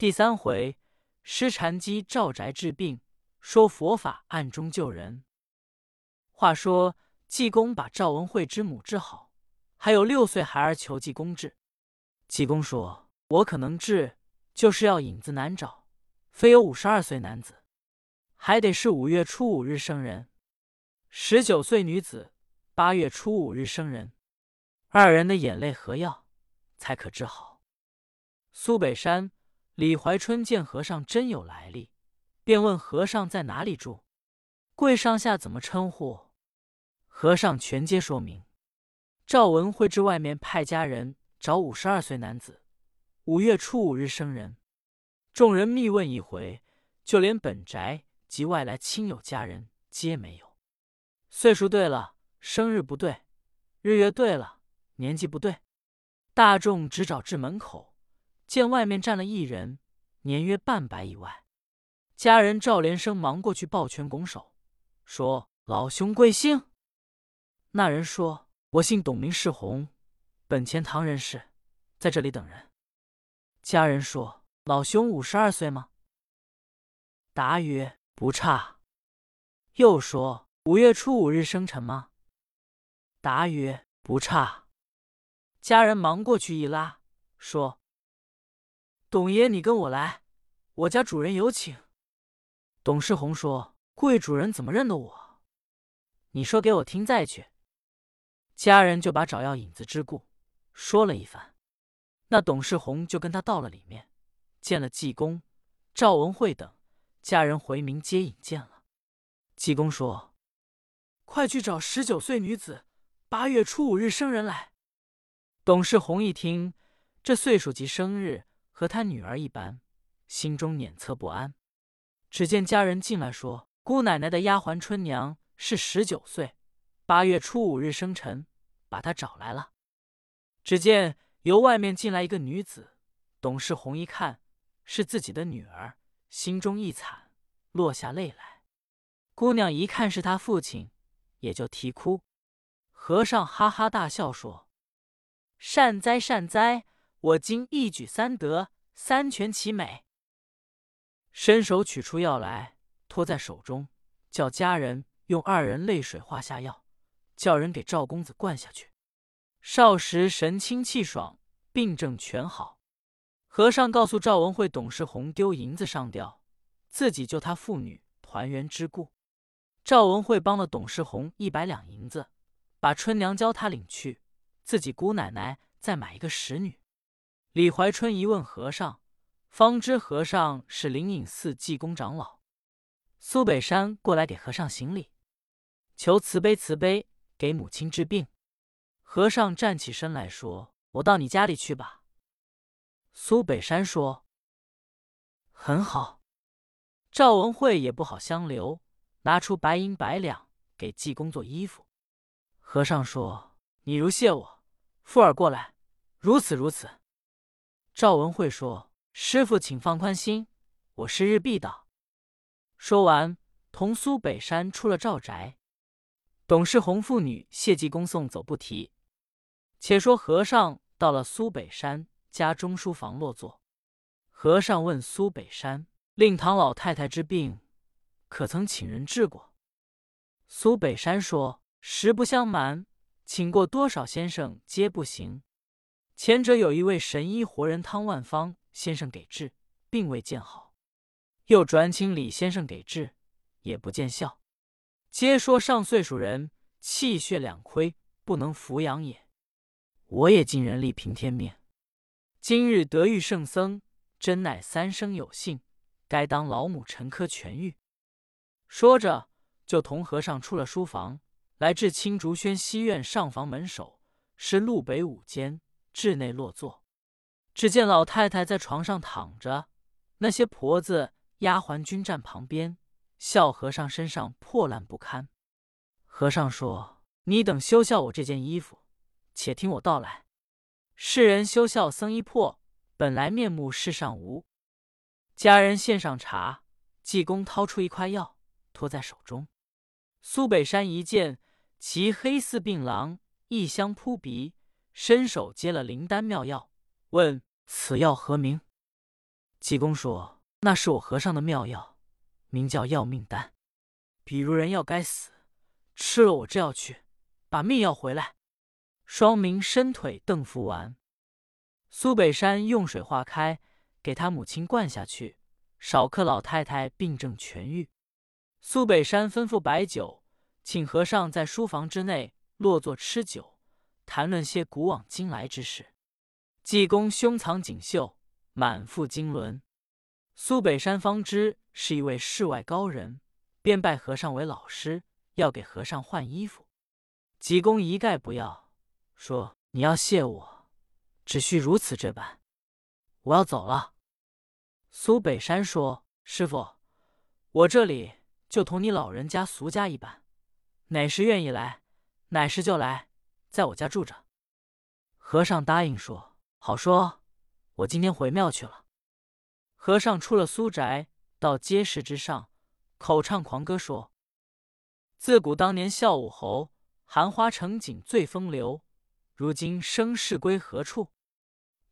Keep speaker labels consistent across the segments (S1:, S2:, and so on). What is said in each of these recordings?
S1: 第三回，施禅机赵宅治病，说佛法暗中救人。话说济公把赵文慧之母治好，还有六岁孩儿求济公治。济公说：“我可能治，就是要影子难找，非有五十二岁男子，还得是五月初五日生人；十九岁女子，八月初五日生人。二人的眼泪合药，才可治好。”苏北山。李怀春见和尚真有来历，便问和尚在哪里住，贵上下怎么称呼？和尚全皆说明。赵文慧至外面派家人找五十二岁男子，五月初五日生人。众人密问一回，就连本宅及外来亲友家人皆没有。岁数对了，生日不对；日月对了，年纪不对。大众只找至门口。见外面站了一人，年约半百以外。家人赵连生忙过去抱拳拱手，说：“老兄贵姓？”那人说：“我姓董，名世宏，本钱塘人士，在这里等人。”家人说：“老兄五十二岁吗？”答曰：“不差。”又说：“五月初五日生辰吗？”答曰：“不差。”家人忙过去一拉，说。董爷，你跟我来，我家主人有请。董世宏说：“贵主人怎么认得我？你说给我听再去。”家人就把找药引子之故说了一番。那董世宏就跟他到了里面，见了济公、赵文慧等家人，回民接引见了。济公说：“快去找十九岁女子，八月初五日生人来。”董世宏一听，这岁数及生日。和他女儿一般，心中辇测不安。只见家人进来，说：“姑奶奶的丫鬟春娘是十九岁，八月初五日生辰，把她找来了。”只见由外面进来一个女子，董世红一看是自己的女儿，心中一惨，落下泪来。姑娘一看是他父亲，也就啼哭。和尚哈哈大笑说：“善哉善哉。”我今一举三得，三全其美。伸手取出药来，托在手中，叫家人用二人泪水化下药，叫人给赵公子灌下去。少时神清气爽，病症全好。和尚告诉赵文慧，董世红丢银子上吊，自己救他父女团圆之故。赵文慧帮了董世红一百两银子，把春娘交他领去，自己姑奶奶再买一个使女。李怀春一问和尚，方知和尚是灵隐寺济公长老。苏北山过来给和尚行礼，求慈悲慈悲，给母亲治病。和尚站起身来说：“我到你家里去吧。”苏北山说：“很好。”赵文慧也不好相留，拿出白银百两给济公做衣服。和尚说：“你如谢我，富儿过来，如此如此。”赵文慧说：“师傅，请放宽心，我是日必到。”说完，同苏北山出了赵宅。董世宏父女谢济公送走不提。且说和尚到了苏北山家中书房落座，和尚问苏北山：“令堂老太太之病，可曾请人治过？”苏北山说：“实不相瞒，请过多少先生皆不行。”前者有一位神医活人汤万方先生给治，并未见好；又转请李先生给治，也不见效。皆说上岁数人气血两亏，不能扶养也。我也尽人力凭天命。今日得遇圣僧，真乃三生有幸，该当老母陈科痊愈。说着，就同和尚出了书房，来至青竹轩西院上房门首，是路北五间。室内落座，只见老太太在床上躺着，那些婆子丫鬟均站旁边，笑和尚身上破烂不堪。和尚说：“你等休笑我这件衣服，且听我道来。世人休笑僧衣破，本来面目世上无。”家人献上茶，济公掏出一块药，托在手中。苏北山一见，其黑似病狼，异香扑鼻。伸手接了灵丹妙药，问：“此药何名？”济公说：“那是我和尚的妙药，名叫要命丹。比如人要该死，吃了我这药去，把命要回来。”双明伸腿蹬服完，苏北山用水化开，给他母亲灌下去。少客老太太病症痊愈。苏北山吩咐摆酒，请和尚在书房之内落座吃酒，谈论些古往今来之事。济公胸藏锦绣，满腹经纶。苏北山方知是一位世外高人，便拜和尚为老师，要给和尚换衣服。济公一概不要。说：“你要谢我，只需如此这般。我要走了。”苏北山说：“师傅，我这里就同你老人家俗家一般，哪时愿意来，哪时就来，在我家住着。”和尚答应说：“好说，我今天回庙去了。”和尚出了苏宅，到街市之上，口唱狂歌说：“自古当年孝武侯，含花成景最风流。”如今生事归何处？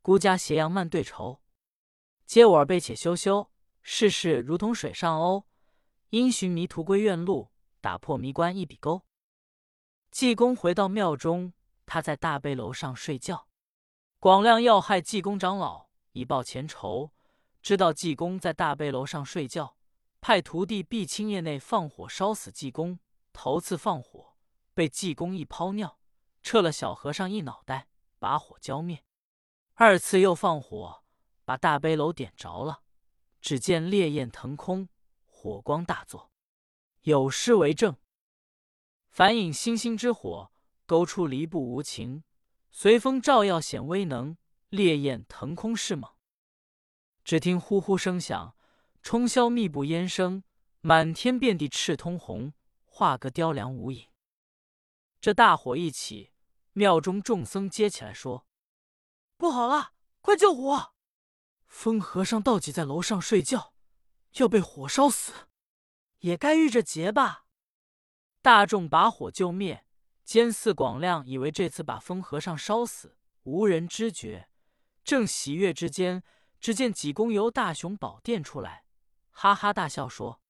S1: 孤家斜阳漫对愁。嗟我儿悲且休休，世事如同水上鸥。因寻迷途归院路，打破迷关一笔勾。济公回到庙中，他在大悲楼上睡觉。广亮要害济公长老，以报前仇。知道济公在大悲楼上睡觉，派徒弟毕青夜内放火烧死济公。头次放火，被济公一泡尿。撤了小和尚一脑袋，把火浇灭。二次又放火，把大悲楼点着了。只见烈焰腾空，火光大作，有诗为证：“凡引星星之火，勾出离布无情。随风照耀显威能，烈焰腾空是猛。”只听呼呼声响，冲霄密布烟声，满天遍地赤通红，画个雕梁无影。这大火一起。庙中众僧接起来说：“不好了，快救火！疯和尚到底在楼上睡觉，要被火烧死，也该遇着劫吧。”大众把火救灭，监寺广亮以为这次把疯和尚烧死，无人知觉。正喜悦之间，只见济公由大雄宝殿出来，哈哈大笑说：“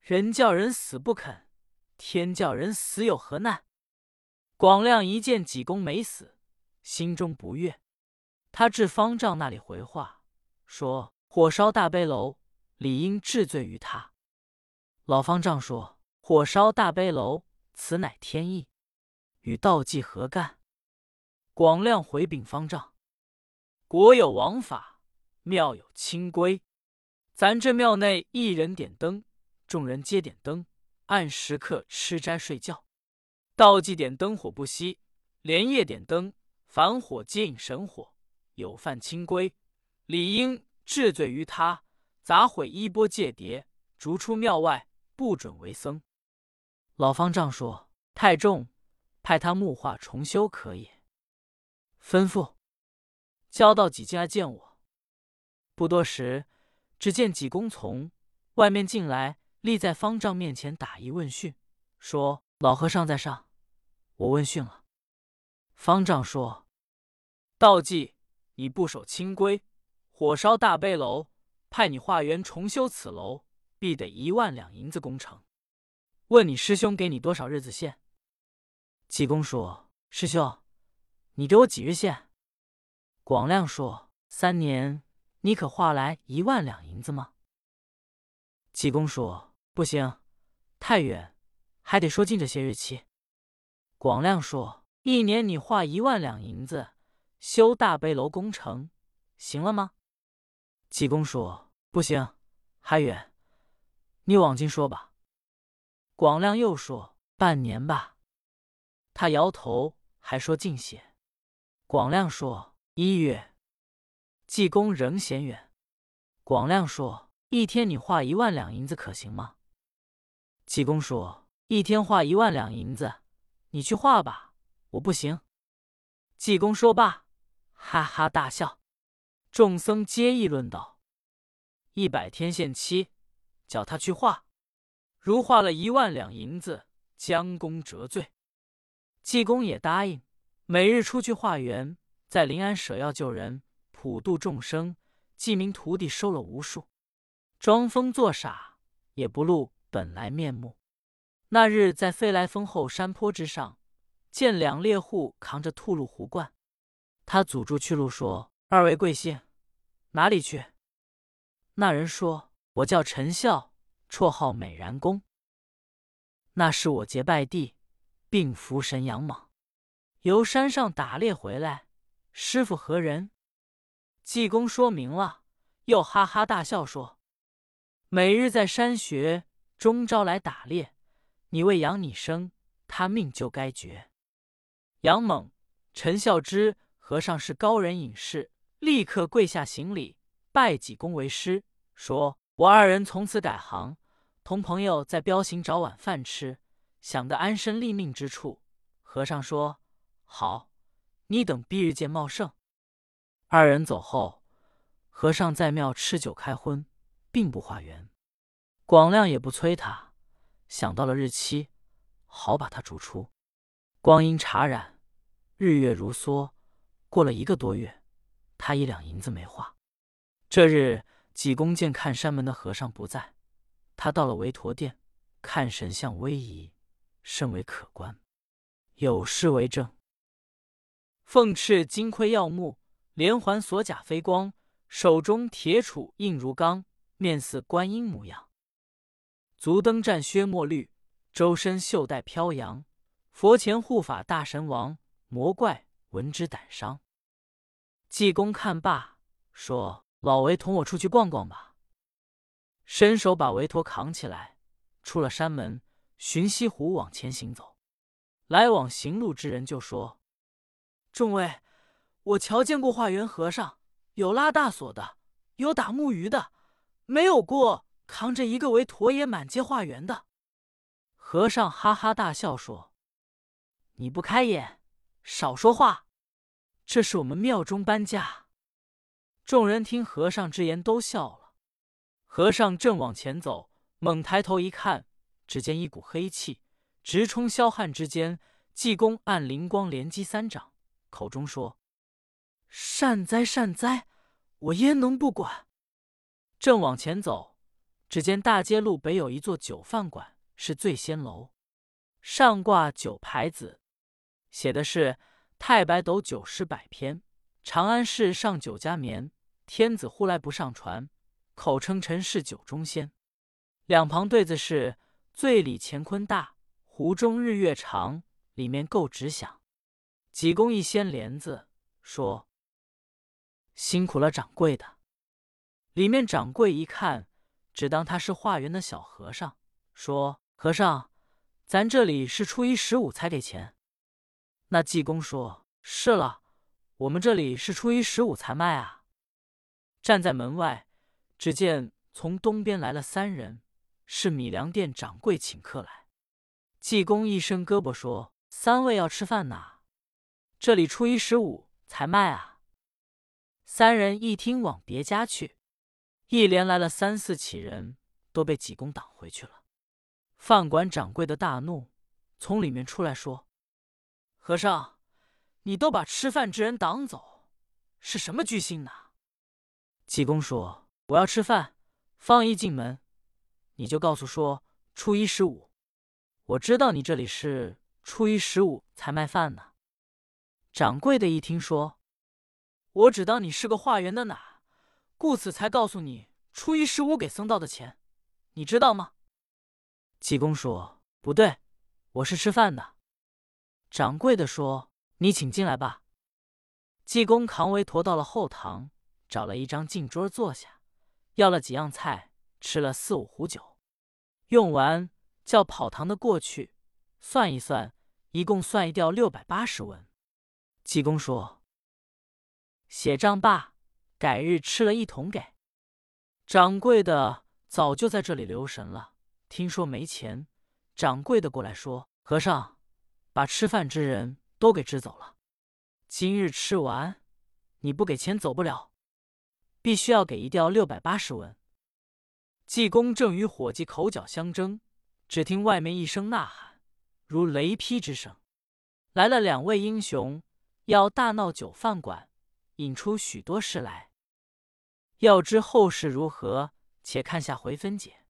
S1: 人叫人死不肯，天叫人死有何难？”广亮一见济公没死，心中不悦。他至方丈那里回话，说：“火烧大悲楼，理应治罪于他。”老方丈说：“火烧大悲楼，此乃天意，与道济何干？”广亮回禀方丈：“国有王法，庙有清规。咱这庙内一人点灯，众人皆点灯，按时刻吃斋睡觉。”道济点灯火不熄，连夜点灯，凡火皆引神火，有犯清规，理应治罪于他，砸毁衣钵戒牒，逐出庙外，不准为僧。老方丈说：“太重，派他木化重修可以。”吩咐交到几进来见我。不多时，只见济公从外面进来，立在方丈面前打一问讯，说：“老和尚在上。”我问讯了，方丈说：“道济，你不守清规，火烧大悲楼，派你化缘重修此楼，必得一万两银子工程。问你师兄给你多少日子限？”济公说：“师兄，你给我几日限？”广亮说：“三年，你可化来一万两银子吗？”济公说：“不行，太远，还得说近这些日期。”广亮说：“一年你花一万两银子修大悲楼工程，行了吗？”济公说：“不行，还远。你往近说吧。”广亮又说：“半年吧。”他摇头，还说近些。广亮说：“一月。”济公仍嫌远。广亮说：“一天你画一万两银子可行吗？”济公说：“一天画一万两银子。”你去画吧，我不行。济公说罢，哈哈大笑。众僧皆议论道：“一百天限期，叫他去画。如化了一万两银子，将功折罪。”济公也答应，每日出去化缘，在临安舍药救人，普度众生，济民徒弟收了无数，装疯作傻，也不露本来面目。那日在飞来峰后山坡之上，见两猎户扛着兔鹿壶罐，他阻住去路说：“二位贵姓？哪里去？”那人说：“我叫陈孝，绰号美髯公。那是我结拜弟，并服神杨莽，由山上打猎回来。师傅何人？”济公说明了，又哈哈大笑说：“每日在山穴，终招来打猎。你为养你生，他命就该绝。”杨猛、陈孝之和尚是高人隐士，立刻跪下行礼，拜济公为师，说：“我二人从此改行，同朋友在彪行找晚饭吃，想个安身立命之处。”和尚说：“好，你等逼日见茂盛。”二人走后，和尚在庙吃酒开荤，并不化缘。广亮也不催他，想到了日期，好把他逐出。光阴茶染，日月如梭，过了一个多月，他一两银子没花。这日，济公见看山门的和尚不在，他到了韦陀殿，看神像威仪，甚为可观，有诗为证：“凤翅金盔耀目。”连环锁甲飞光，手中铁杵硬如钢，面似观音模样。足蹬战靴墨绿，周身袖带飘扬。佛前护法大神王，魔怪闻之胆伤。济公看罢，说：“老韦同我出去逛逛吧。”伸手把韦陀扛起来，出了山门，寻西湖往前行走。来往行路之人就说：“众位。”我瞧见过化缘和尚，有拉大锁的，有打木鱼的，没有过扛着一个为驼爷满街化缘的。和尚哈哈大笑说：“你不开眼，少说话。这是我们庙中搬家。”众人听和尚之言，都笑了。和尚正往前走，猛抬头一看，只见一股黑气直冲霄汉之间。济公按灵光连击三掌，口中说。善哉善哉，我焉能不管？正往前走，只见大街路北有一座酒饭馆，是醉仙楼，上挂酒牌子，写的是“太白斗酒诗百篇”。长安市上酒家眠，天子呼来不上船，口称陈氏酒中仙。两旁对子是“醉里乾坤大，壶中日月长”，里面够直响。济公一掀帘子，说。辛苦了，掌柜的。里面掌柜一看，只当他是化缘的小和尚，说：“和尚，咱这里是初一十五才给钱。”那济公说：“是了，我们这里是初一十五才卖啊。”站在门外，只见从东边来了三人，是米粮店掌柜请客来。济公一伸胳膊说：“三位要吃饭呐，这里初一十五才卖啊。”三人一听，往别家去。一连来了三四起人，都被济公挡回去了。饭馆掌柜的大怒，从里面出来说：“和尚，你都把吃饭之人挡走，是什么居心呢？”济公说：“我要吃饭，方一进门，你就告诉说初一十五。我知道你这里是初一十五才卖饭呢。”掌柜的一听说。我只当你是个化缘的哪，故此才告诉你初一十五给僧道的钱，你知道吗？济公说：“不对，我是吃饭的。”掌柜的说：“你请进来吧。”济公扛围驮到了后堂，找了一张净桌坐下，要了几样菜，吃了四五壶酒，用完叫跑堂的过去算一算，一共算一掉六百八十文。济公说。写账罢，改日吃了一桶给掌柜的。早就在这里留神了，听说没钱，掌柜的过来说：“和尚，把吃饭之人都给支走了。今日吃完，你不给钱走不了，必须要给一吊六百八十文。”济公正与伙计口角相争，只听外面一声呐喊，如雷劈之声，来了两位英雄，要大闹酒饭馆。引出许多事来，要知后事如何，且看下回分解。